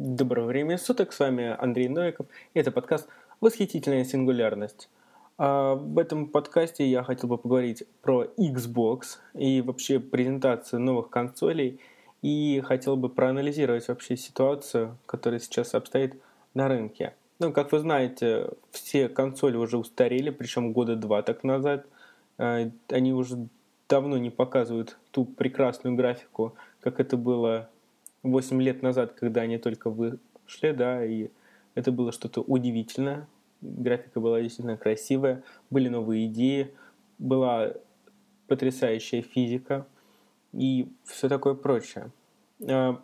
Доброго времени суток, с вами Андрей Новиков, и это подкаст «Восхитительная сингулярность». А в этом подкасте я хотел бы поговорить про Xbox и вообще презентацию новых консолей, и хотел бы проанализировать вообще ситуацию, которая сейчас обстоит на рынке. Ну, как вы знаете, все консоли уже устарели, причем года два так назад. А, они уже давно не показывают ту прекрасную графику, как это было 8 лет назад, когда они только вышли, да, и это было что-то удивительное. Графика была действительно красивая, были новые идеи, была потрясающая физика и все такое прочее. А,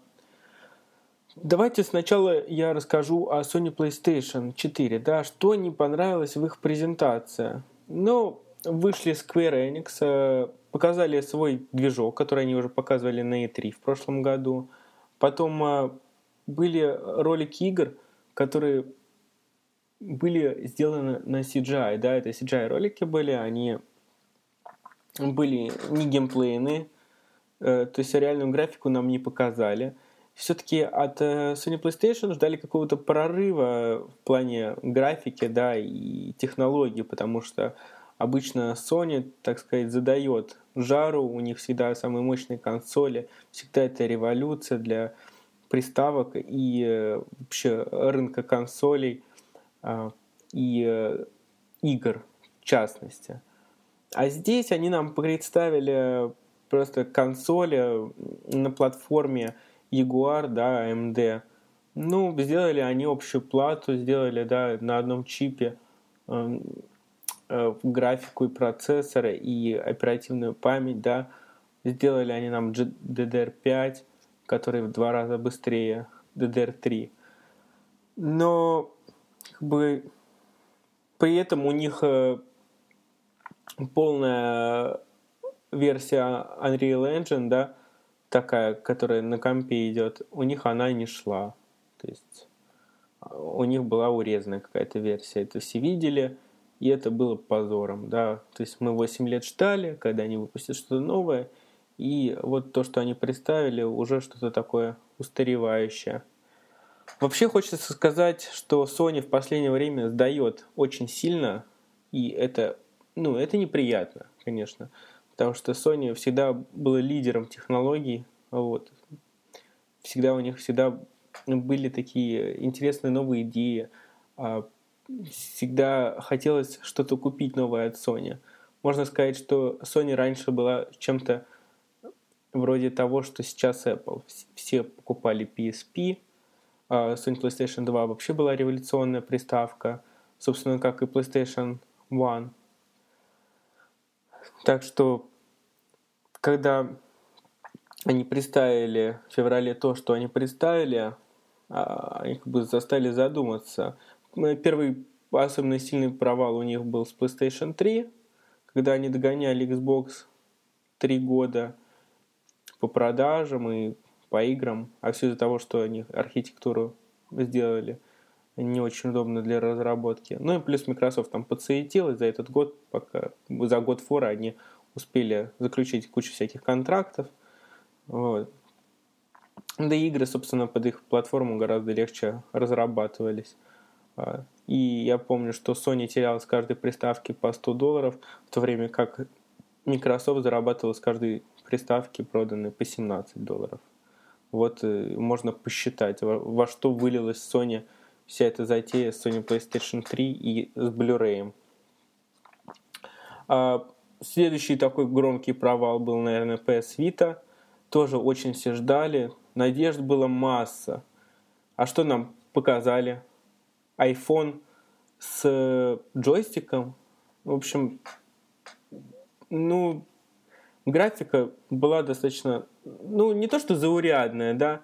давайте сначала я расскажу о Sony PlayStation 4, да, что не понравилось в их презентации. Ну, вышли Square Enix, э, показали свой движок, который они уже показывали на E3 в прошлом году – Потом а, были ролики игр, которые были сделаны на CGI, да, это CGI ролики были, они были не геймплейные, э, то есть реальную графику нам не показали. Все-таки от э, Sony PlayStation ждали какого-то прорыва в плане графики, да, и технологий, потому что обычно Sony, так сказать, задает жару, у них всегда самые мощные консоли, всегда это революция для приставок и э, вообще рынка консолей а, и э, игр в частности. А здесь они нам представили просто консоли на платформе Jaguar, да, AMD. Ну, сделали они общую плату, сделали, да, на одном чипе э, графику и процессора, и оперативную память, да. Сделали они нам DDR5, который в два раза быстрее DDR3. Но как бы при этом у них э, полная версия Unreal Engine, да, такая, которая на компе идет, у них она не шла. То есть у них была урезанная какая-то версия. Это все видели, и это было позором, да. То есть мы 8 лет ждали, когда они выпустят что-то новое, и вот то, что они представили, уже что-то такое устаревающее. Вообще хочется сказать, что Sony в последнее время сдает очень сильно, и это, ну, это неприятно, конечно, потому что Sony всегда была лидером технологий, вот. Всегда у них всегда были такие интересные новые идеи, а, всегда хотелось что-то купить новое от Sony. Можно сказать, что Sony раньше была чем-то вроде того, что сейчас Apple. Все покупали PSP, а Sony PlayStation 2 вообще была революционная приставка, собственно, как и PlayStation 1. Так что, когда они представили в феврале то, что они представили, а, они как бы заставили задуматься. Первый особенно сильный провал у них был с PlayStation 3, когда они догоняли Xbox 3 года – по продажам и по играм, а все из-за того, что они архитектуру сделали не очень удобно для разработки. Ну и плюс Microsoft там подсуетилась за этот год, пока за год фора они успели заключить кучу всяких контрактов. Вот. Да и игры, собственно, под их платформу гораздо легче разрабатывались. А, и я помню, что Sony теряла с каждой приставки по 100 долларов, в то время как Microsoft зарабатывала с каждой приставки проданы по 17 долларов. Вот э, можно посчитать, во, во что вылилась Sony вся эта затея с Sony PlayStation 3 и с Blu-ray. А, следующий такой громкий провал был, наверное, PS Vita. Тоже очень все ждали. Надежд было масса. А что нам показали? iPhone с джойстиком. В общем, ну, графика была достаточно, ну, не то что заурядная, да,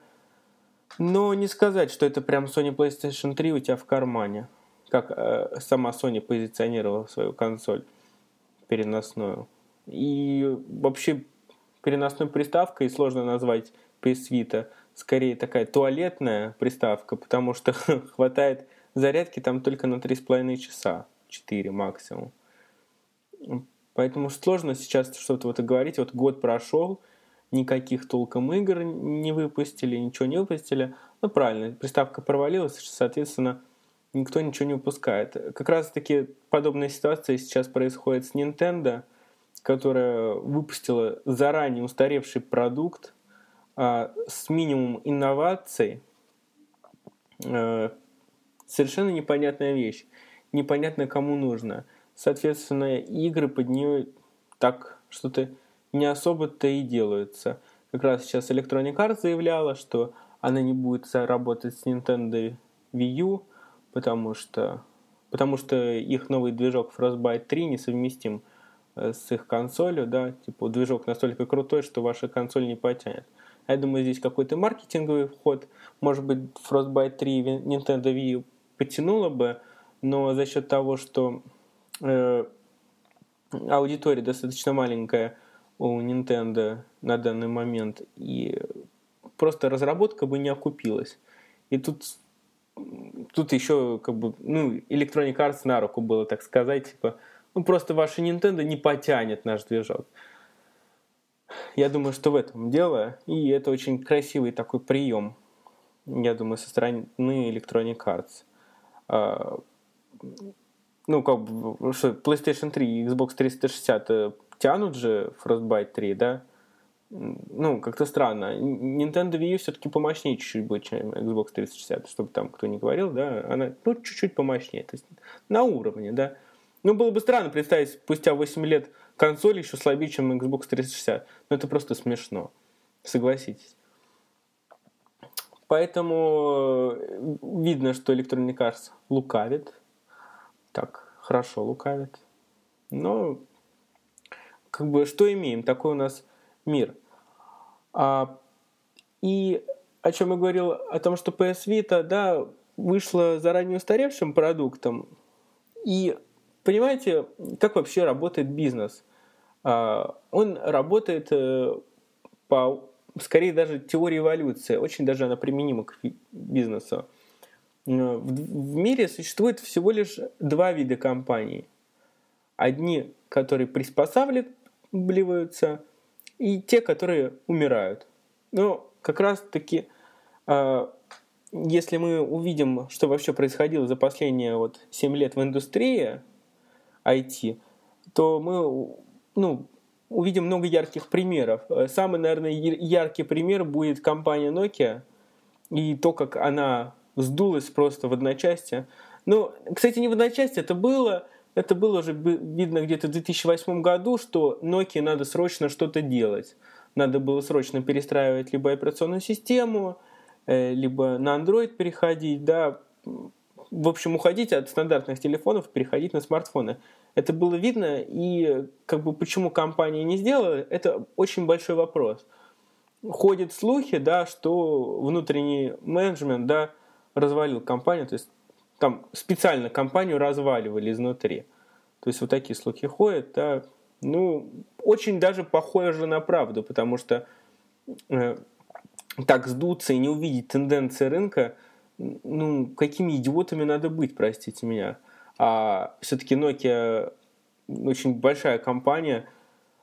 но не сказать, что это прям Sony PlayStation 3 у тебя в кармане, как э, сама Sony позиционировала свою консоль переносную. И вообще переносной приставкой сложно назвать PS Vita, скорее такая туалетная приставка, потому что хватает зарядки там только на 3,5 часа, 4 максимум. Поэтому сложно сейчас что-то вот говорить. Вот год прошел, никаких толком игр не выпустили, ничего не выпустили. Ну, правильно, приставка провалилась, соответственно, никто ничего не выпускает. Как раз-таки подобная ситуация сейчас происходит с Nintendo, которая выпустила заранее устаревший продукт а, с минимумом инноваций. Совершенно непонятная вещь. Непонятно, кому нужно. Соответственно, игры под нее так что-то не особо-то и делаются. Как раз сейчас Electronic Arts заявляла, что она не будет работать с Nintendo Wii U, потому что, потому что их новый движок Frostbite 3 несовместим э, с их консолью, да, типа движок настолько крутой, что ваша консоль не потянет. Я думаю, здесь какой-то маркетинговый вход, может быть, Frostbite 3 Nintendo Wii потянуло бы, но за счет того, что э, аудитория достаточно маленькая у Nintendo на данный момент, и просто разработка бы не окупилась. И тут тут еще как бы, ну, Electronic Arts на руку было, так сказать, типа, ну, просто ваша Nintendo не потянет наш движок. Я думаю, что в этом дело, и это очень красивый такой прием, я думаю, со стороны Electronic Arts. А, ну, как бы, что PlayStation 3 и Xbox 360 э, тянут же Frostbite 3, да? ну, как-то странно. Nintendo Wii все-таки помощнее чуть-чуть будет, чем Xbox 360, чтобы там кто не говорил, да, она, ну, чуть-чуть помощнее, то есть на уровне, да. Ну, было бы странно представить спустя 8 лет консоль еще слабее, чем Xbox 360, но это просто смешно, согласитесь. Поэтому э, видно, что Electronic Arts лукавит, так, хорошо лукавит, но как бы что имеем? Такой у нас мир. А, и о чем я говорил, о том, что PS Vita, да, вышла заранее устаревшим продуктом. И понимаете, как вообще работает бизнес? А, он работает э, по, скорее даже теории эволюции, очень даже она применима к бизнесу. Э, в мире существует всего лишь два вида компаний. Одни, которые приспосабливаются, и те, которые умирают. Но как раз-таки, а, если мы увидим, что вообще происходило за последние вот 7 лет в индустрии IT, то мы ну, увидим много ярких примеров. Самый, наверное, яркий пример будет компания Nokia и то, как она сдулась просто в одночасье. Ну, кстати, не в одночасье, это было это было уже видно где-то в 2008 году, что Nokia надо срочно что-то делать. Надо было срочно перестраивать либо операционную систему, э, либо на Android переходить, да, в общем, уходить от стандартных телефонов переходить на смартфоны. Это было видно, и как бы почему компания не сделала, это очень большой вопрос. Ходят слухи, да, что внутренний менеджмент, да, развалил компанию, то есть там специально компанию разваливали изнутри. То есть вот такие слухи ходят, да, ну, очень даже похоже на правду, потому что э, так сдуться и не увидеть тенденции рынка, ну, какими идиотами надо быть, простите меня. А все-таки Nokia очень большая компания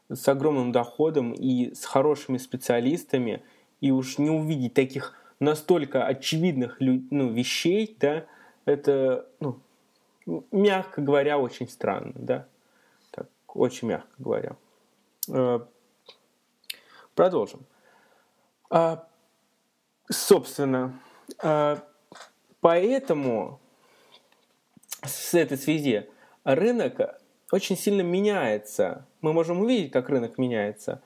с огромным доходом и с хорошими специалистами, и уж не увидеть таких настолько очевидных ну, вещей, да, это, ну, мягко говоря, очень странно, да, так, очень мягко говоря. Э, продолжим. А, собственно, а, поэтому с этой связи рынок очень сильно меняется. Мы можем увидеть, как рынок меняется.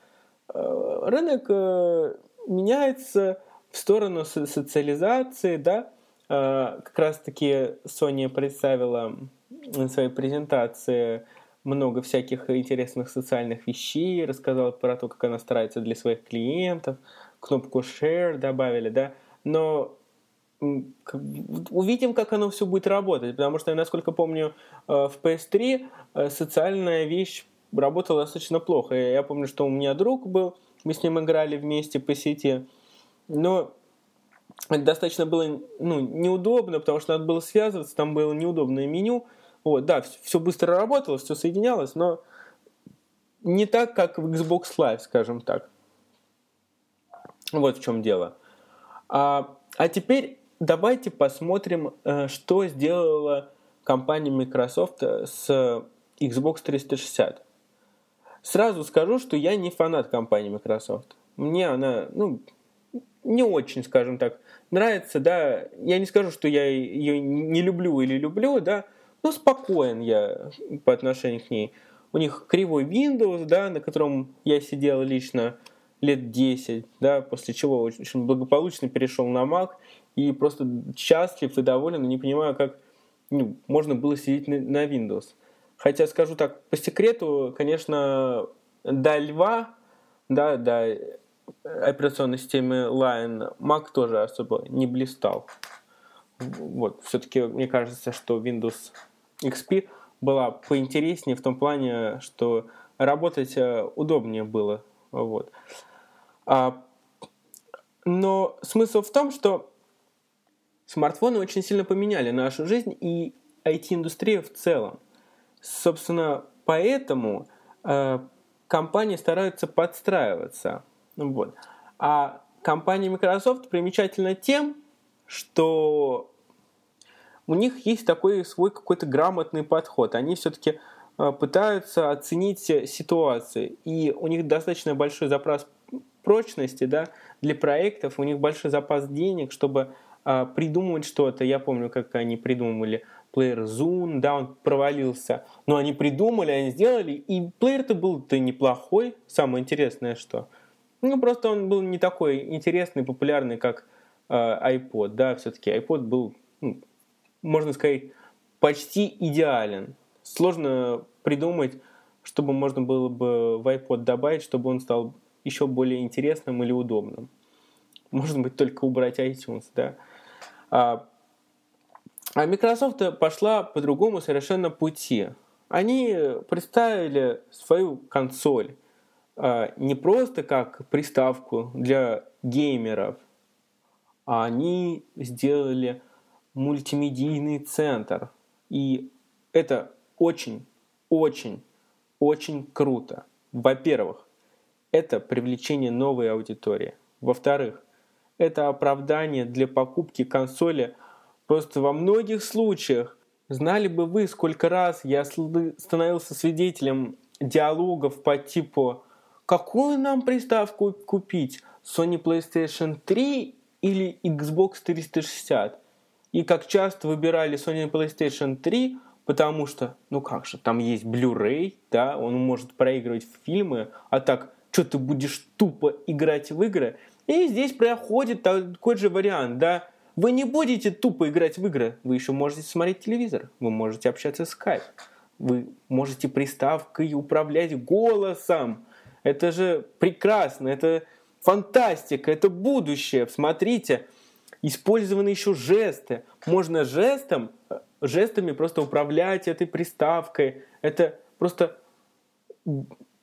Э, рынок э, меняется в сторону социализации, да, Э, как раз-таки Sony представила на своей презентации много всяких интересных социальных вещей, рассказала про то, как она старается для своих клиентов, кнопку Share добавили, да, но увидим, как оно все будет работать, потому что, насколько помню, э, в PS3 э, социальная вещь работала достаточно плохо. Я помню, что у меня друг был, мы с ним играли вместе по сети, но это достаточно было ну, неудобно, потому что надо было связываться, там было неудобное меню. Вот, да, все быстро работало, все соединялось, но не так, как в Xbox Live, скажем так. Вот в чем дело. А А теперь давайте посмотрим, э, что сделала компания Microsoft с Xbox 360. Сразу скажу, что я не фанат компании Microsoft. Мне она, ну, не очень, скажем так, нравится, да. Я не скажу, что я ее не люблю или люблю, да, но спокоен я по отношению к ней. У них кривой Windows, да, на котором я сидел лично лет 10, да, после чего очень благополучно перешел на Mac и просто счастлив и доволен, и не понимаю, как ну, можно было сидеть на, на Windows. Хотя, скажу так, по секрету, конечно, до льва, да, до операционной системы Lion Mac тоже особо не блистал. Вот, все-таки мне кажется, что Windows XP была поинтереснее в том плане, что работать э, удобнее было. Вот. А, но смысл в том, что смартфоны очень сильно поменяли нашу жизнь и IT-индустрию в целом. Собственно, поэтому э, компании стараются подстраиваться. Вот. А компания Microsoft примечательна тем, что у них есть такой свой какой-то грамотный подход. Они все-таки э, пытаются оценить ситуацию. И у них достаточно большой запрос прочности да, для проектов, у них большой запас денег, чтобы э, придумывать что-то. Я помню, как они придумывали плеер Zoom, да, он провалился. Но они придумали, они сделали, и плеер-то был-то неплохой. Самое интересное, что... Ну, просто он был не такой интересный, популярный, как э, iPod, да, все-таки iPod был ну, можно сказать, почти идеален. Сложно придумать, чтобы можно было бы в iPod добавить, чтобы он стал еще более интересным или удобным. Может быть, только убрать iTunes, да. А, а Microsoft пошла по другому совершенно пути. Они представили свою консоль а, не просто как приставку для геймеров, а они сделали мультимедийный центр. И это очень, очень, очень круто. Во-первых, это привлечение новой аудитории. Во-вторых, это оправдание для покупки консоли просто во многих случаях. Знали бы вы, сколько раз я становился свидетелем диалогов по типу «Какую нам приставку купить? Sony PlayStation 3 или Xbox 360?» И как часто выбирали Sony PlayStation 3, потому что, ну как же, там есть Blu-ray, да, он может проигрывать фильмы, а так, что ты будешь тупо играть в игры? И здесь проходит такой же вариант, да, вы не будете тупо играть в игры, вы еще можете смотреть телевизор, вы можете общаться в Skype, вы можете приставкой управлять голосом. Это же прекрасно, это фантастика, это будущее. Смотрите, использованы еще жесты. Можно жестом, жестами просто управлять этой приставкой. Это просто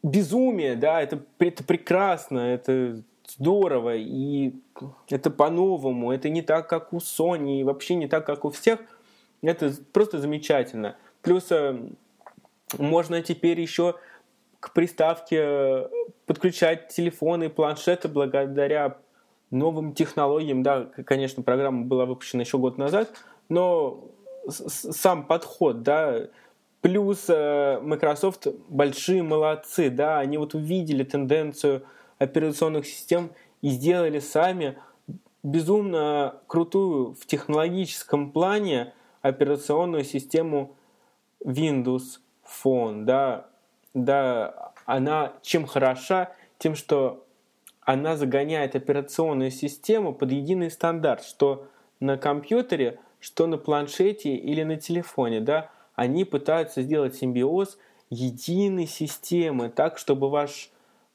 безумие, да, это, это прекрасно, это здорово, и это по-новому, это не так, как у Sony, и вообще не так, как у всех. Это просто замечательно. Плюс э, можно теперь еще к приставке подключать телефоны и планшеты благодаря новым технологиям, да, конечно, программа была выпущена еще год назад, но сам подход, да, плюс э, Microsoft большие молодцы, да, они вот увидели тенденцию операционных систем и сделали сами безумно крутую в технологическом плане операционную систему Windows Phone, да, да, она чем хороша, тем, что она загоняет операционную систему под единый стандарт, что на компьютере, что на планшете или на телефоне, да, они пытаются сделать симбиоз единой системы, так, чтобы ваш,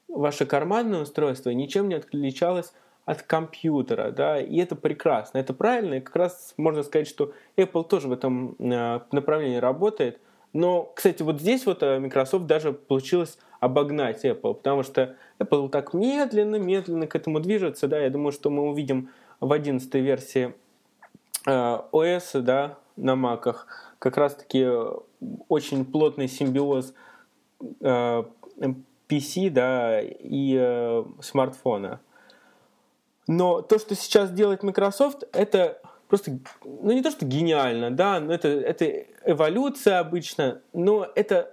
ваше карманное устройство ничем не отличалось от компьютера, да, и это прекрасно, это правильно, и как раз можно сказать, что Apple тоже в этом э, направлении работает, но, кстати, вот здесь вот э, Microsoft даже получилось обогнать Apple, потому что Apple так медленно-медленно к этому движется, да, я думаю, что мы увидим в 11 версии э, OS, да, на маках, как раз-таки очень плотный симбиоз э, PC, да, и э, смартфона. Но то, что сейчас делает Microsoft, это просто, ну не то, что гениально, да, но это, это эволюция обычно, но это,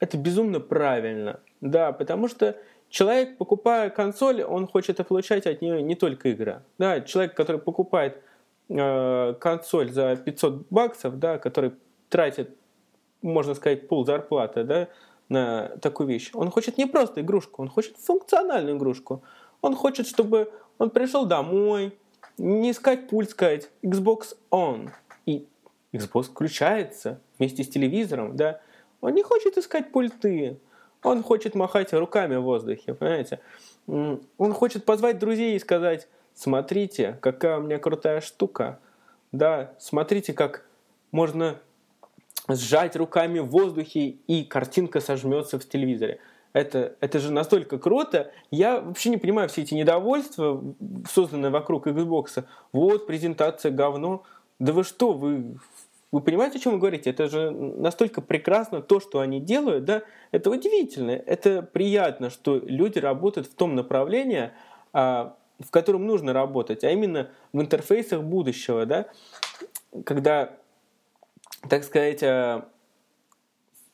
это безумно правильно, да, потому что человек, покупая консоль, он хочет получать от нее не только игры. Да, человек, который покупает э, консоль за 500 баксов, да, который тратит, можно сказать, пол зарплаты, да, на такую вещь, он хочет не просто игрушку, он хочет функциональную игрушку. Он хочет, чтобы он пришел домой, не искать пульт, сказать Xbox on. И Xbox включается вместе с телевизором, да. Он не хочет искать пульты, он хочет махать руками в воздухе, понимаете? Он хочет позвать друзей и сказать, смотрите, какая у меня крутая штука. Да, смотрите, как можно сжать руками в воздухе, и картинка сожмется в телевизоре. Это, это же настолько круто. Я вообще не понимаю все эти недовольства, созданные вокруг Xbox. Вот, презентация говно. Да вы что, вы, вы понимаете, о чем вы говорите? Это же настолько прекрасно то, что они делают, да? Это удивительно, это приятно, что люди работают в том направлении, а, в котором нужно работать, а именно в интерфейсах будущего, да? Когда, так сказать, а,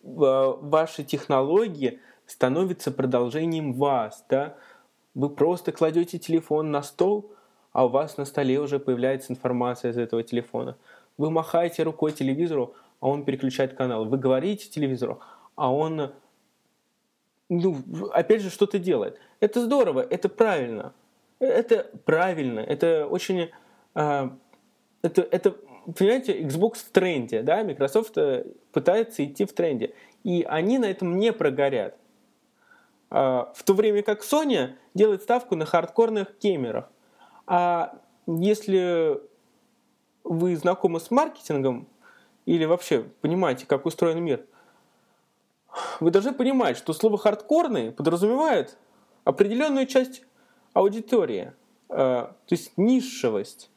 ваши технологии становятся продолжением вас, да? Вы просто кладете телефон на стол, а у вас на столе уже появляется информация из этого телефона. Вы махаете рукой телевизору, а он переключает канал. Вы говорите телевизору, а он, ну, опять же, что-то делает. Это здорово, это правильно. Это правильно, это очень... Э, это, это, понимаете, Xbox в тренде, да, Microsoft э, пытается идти в тренде. И они на этом не прогорят. Э, в то время как Sony делает ставку на хардкорных геймеров. А если вы знакомы с маркетингом или вообще понимаете, как устроен мир, вы должны понимать, что слово «хардкорный» подразумевает определенную часть аудитории, э, то есть нишевость.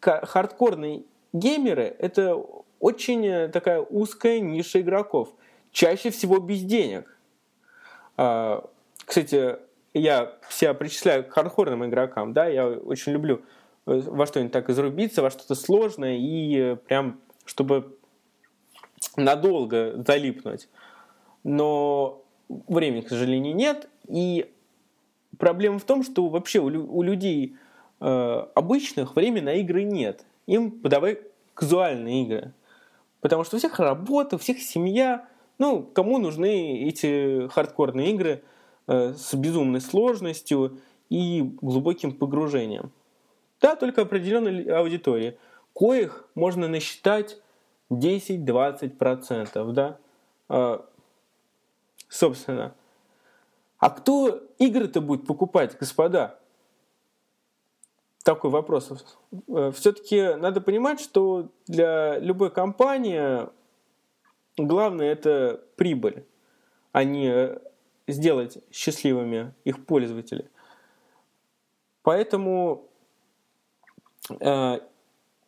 Хардкорные геймеры – это очень такая узкая ниша игроков, чаще всего без денег. Э, кстати, я себя причисляю к хардкорным игрокам, да, я очень люблю во что-нибудь так изрубиться, во что-то сложное и прям, чтобы надолго залипнуть. Но времени, к сожалению, нет. И проблема в том, что вообще у, у людей э, обычных времени на игры нет. Им подавай казуальные игры. Потому что у всех работа, у всех семья. Ну, кому нужны эти хардкорные игры э, с безумной сложностью и глубоким погружением? Да, только определенной аудитории, коих можно насчитать 10-20%, да. А, собственно. А кто игры-то будет покупать, господа? Такой вопрос. Э, Все-таки надо понимать, что для любой компании главное это прибыль, а не сделать счастливыми их пользователей. Поэтому Э,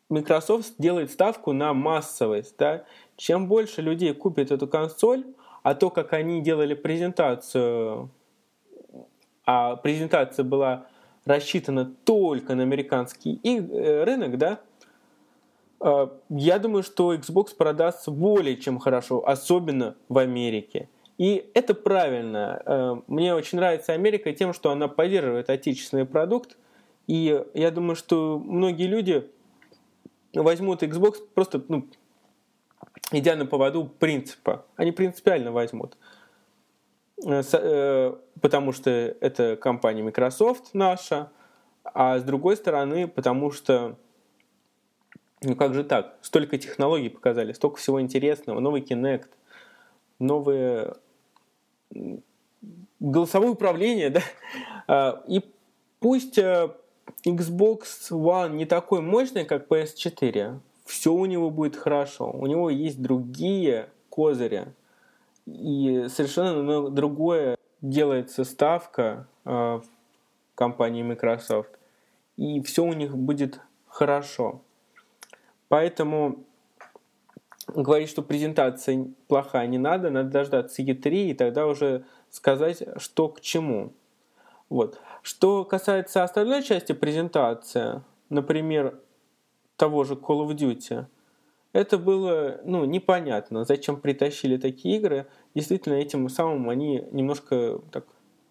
Microsoft делает ставку на массовость. Да? Чем больше людей купит эту консоль, а то, как они делали презентацию, а презентация была рассчитана только на американский э, рынок, да, э, я думаю, что Xbox продастся более чем хорошо, особенно в Америке. И это правильно. Мне очень нравится Америка тем, что она поддерживает отечественный продукт, и я думаю, что многие люди возьмут Xbox просто, ну, идя на поводу принципа. Они принципиально возьмут. Э, э, потому что это компания Microsoft наша, а с другой стороны, потому что ну как же так? Столько технологий показали, столько всего интересного. Новый Kinect, новые голосовое управление, да? А, и пусть э, Xbox One не такой мощный, как PS4, все у него будет хорошо. У него есть другие козыри. И совершенно другое делается ставка э, в компании Microsoft. И все у них будет хорошо. Поэтому говорить, что презентация плохая, не надо. Надо дождаться E3 и тогда уже сказать, что к чему. Вот. Что касается остальной части презентации, например, того же Call of Duty, это было ну, непонятно, зачем притащили такие игры. Действительно, этим самым они немножко так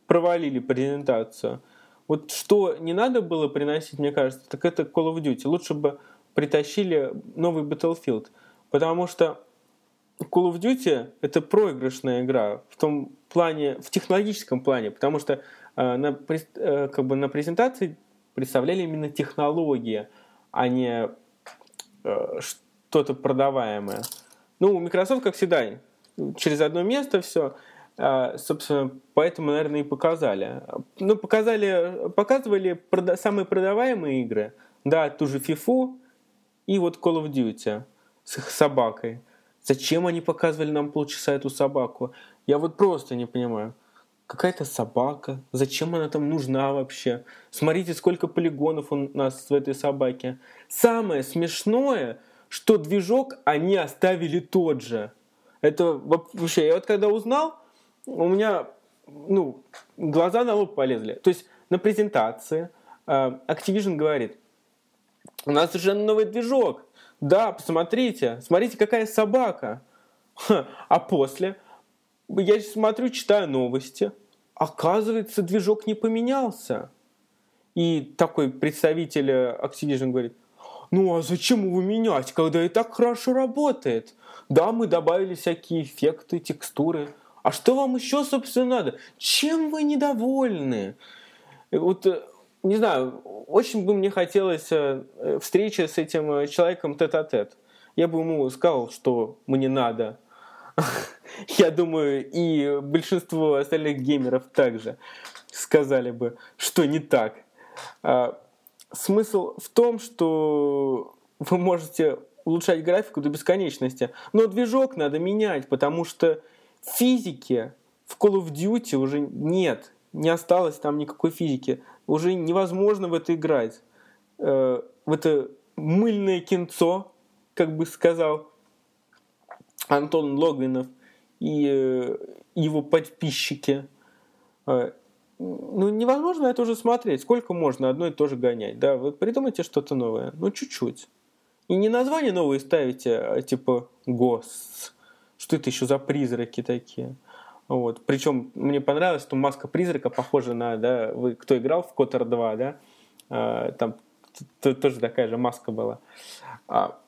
провалили презентацию. Вот что не надо было приносить, мне кажется, так это Call of Duty. Лучше бы притащили новый Battlefield. Потому что Call of Duty это проигрышная игра в том плане, в технологическом плане, потому что э, на, э, как бы на презентации представляли именно технологии, а не э, что-то продаваемое. Ну, у Microsoft, как всегда, через одно место все. А, собственно, поэтому, наверное, и показали. Ну, показали, показывали прода- самые продаваемые игры. Да, ту же FIFA и вот Call of Duty с их собакой. Зачем они показывали нам полчаса эту собаку? Я вот просто не понимаю. Какая-то собака. Зачем она там нужна вообще? Смотрите, сколько полигонов у нас в этой собаке. Самое смешное, что движок они оставили тот же. Это вообще, я вот когда узнал, у меня ну, глаза на лоб полезли. То есть на презентации э, Activision говорит, у нас уже новый движок. Да, посмотрите, смотрите, какая собака. А после я смотрю, читаю новости. Оказывается, движок не поменялся. И такой представитель Activision говорит, ну а зачем его менять, когда и так хорошо работает? Да, мы добавили всякие эффекты, текстуры, а что вам еще, собственно, надо? Чем вы недовольны? Вот, э, не знаю, очень бы мне хотелось э, встречи с этим э, человеком тет-а-тет. Я бы ему сказал, что мне надо. Я думаю, и большинство остальных геймеров также сказали бы, что не так. Смысл в том, что вы можете улучшать графику до бесконечности, но движок надо менять, потому что Физики в Call of Duty уже нет. Не осталось там никакой физики. Уже невозможно в это играть. Э, в это мыльное кинцо, как бы сказал Антон Логвинов и э, его подписчики. Э, ну, невозможно это уже смотреть. Сколько можно одно и то же гонять? Да, вы придумайте что-то новое. Ну, чуть-чуть. И не название новые ставите, а типа ГОС что это еще за призраки такие. Вот. Причем мне понравилось, что маска призрака похожа на, да, вы кто играл в Котор 2, да, а, там тоже такая же маска была. А,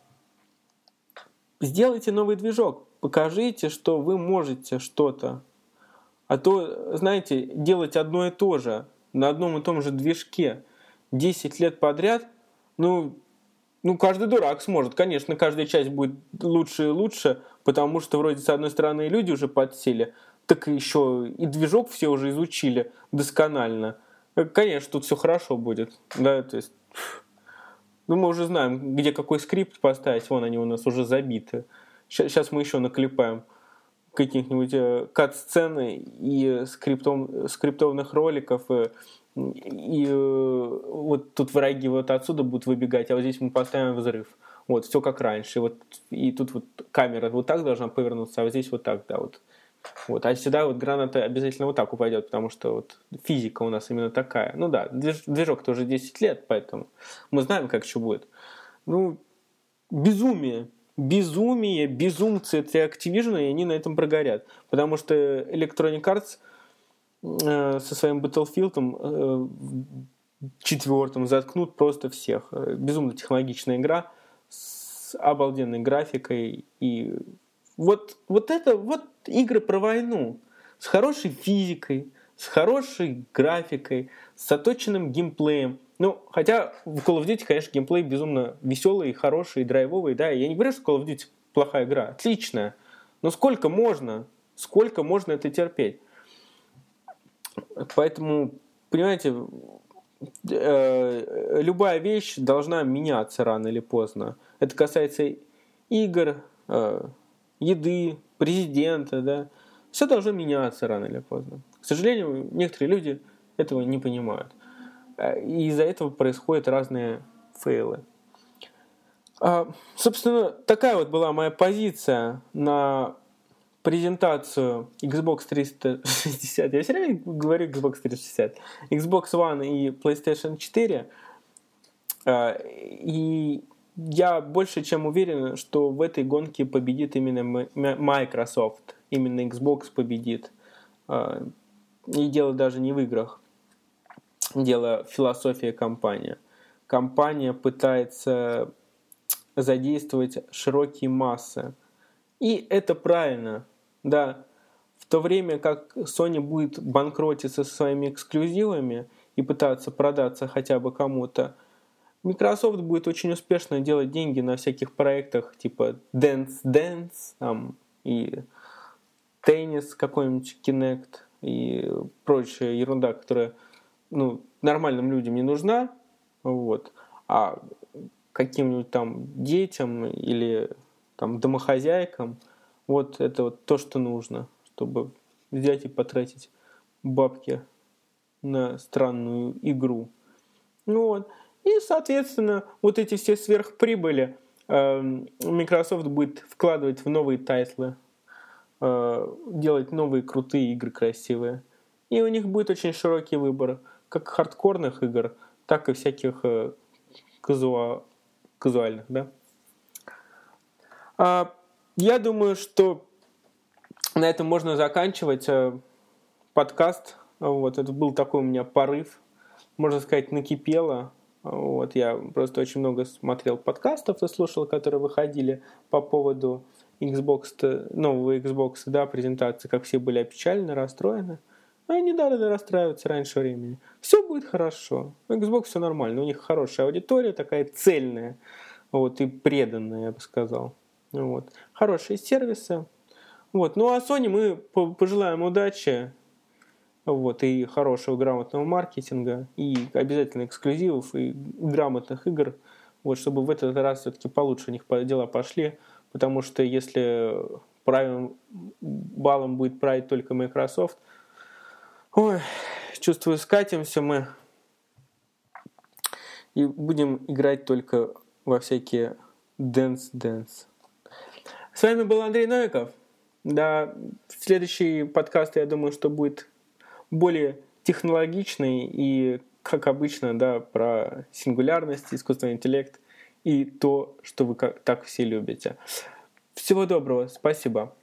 сделайте новый движок, покажите, что вы можете что-то. А то, знаете, делать одно и то же на одном и том же движке 10 лет подряд, ну, ну, каждый дурак сможет. Конечно, каждая часть будет лучше и лучше, потому что вроде с одной стороны люди уже подсели, так еще и движок все уже изучили досконально. Конечно, тут все хорошо будет. Да, то есть, ну, мы уже знаем, где какой скрипт поставить. Вон они у нас уже забиты. Сейчас мы еще наклепаем каких-нибудь э, кат-сцен и скриптов, скриптованных роликов, э, и э, вот тут враги вот отсюда будут выбегать, а вот здесь мы поставим взрыв. Вот, все как раньше. Вот, и тут вот камера вот так должна повернуться, а вот здесь вот так, да, вот. Вот, а сюда вот граната обязательно вот так упадет, потому что вот физика у нас именно такая. Ну да, движ, движок тоже 10 лет, поэтому мы знаем, как что будет. Ну, безумие. Безумие, безумцы это Activision, и они на этом прогорят. Потому что Electronic Arts – Э, со своим Battlefield э, четвертым заткнут просто всех. Э, безумно технологичная игра с обалденной графикой. И вот, вот это вот игры про войну с хорошей физикой, с хорошей графикой, с заточенным геймплеем. Ну, хотя в Call of Duty, конечно, геймплей безумно веселый, хороший, драйвовый, да. Я не говорю, что Call of Duty плохая игра, отличная. Но сколько можно, сколько можно это терпеть? Поэтому, понимаете, э, любая вещь должна меняться рано или поздно. Это касается игр, э, еды, президента, да. Все должно меняться рано или поздно. К сожалению, некоторые люди этого не понимают. Э, и из-за этого происходят разные фейлы. А, собственно, такая вот была моя позиция на презентацию Xbox 360, я все время говорю Xbox 360, Xbox One и PlayStation 4, а, и я больше чем уверен, что в этой гонке победит именно Microsoft, именно Xbox победит. А, и дело даже не в играх, дело в философии компании. Компания пытается задействовать широкие массы. И это правильно, да. В то время как Sony будет банкротиться со своими эксклюзивами и пытаться продаться хотя бы кому-то, Microsoft будет очень успешно делать деньги на всяких проектах типа Dance Dance там, и теннис какой-нибудь Kinect и прочая ерунда, которая ну, нормальным людям не нужна, вот, а каким-нибудь там детям или там домохозяйкам, вот это вот то, что нужно, чтобы взять и потратить бабки на странную игру. Ну вот. И, соответственно, вот эти все сверхприбыли э, Microsoft будет вкладывать в новые тайтлы, э, делать новые крутые игры красивые. И у них будет очень широкий выбор, как хардкорных игр, так и всяких э, казуа, казуальных, да. А, я думаю, что на этом можно заканчивать э, подкаст. Вот, это был такой у меня порыв, можно сказать, накипело. Вот, я просто очень много смотрел подкастов и слушал, которые выходили по поводу Xbox, нового Xbox, да, презентации, как все были опечалены, расстроены. А не надо расстраиваться раньше времени. Все будет хорошо. Xbox все нормально. У них хорошая аудитория, такая цельная. Вот, и преданная, я бы сказал. Вот. Хорошие сервисы. Вот. Ну а Sony мы пожелаем удачи вот, и хорошего грамотного маркетинга, и обязательно эксклюзивов, и грамотных игр, вот, чтобы в этот раз все-таки получше у них дела пошли, потому что если правильным баллом будет править только Microsoft, ой, чувствую, скатимся мы и будем играть только во всякие dance-dance. С вами был Андрей Новиков. Да, следующий подкаст, я думаю, что будет более технологичный и, как обычно, да, про сингулярность, искусственный интеллект и то, что вы так все любите. Всего доброго, спасибо.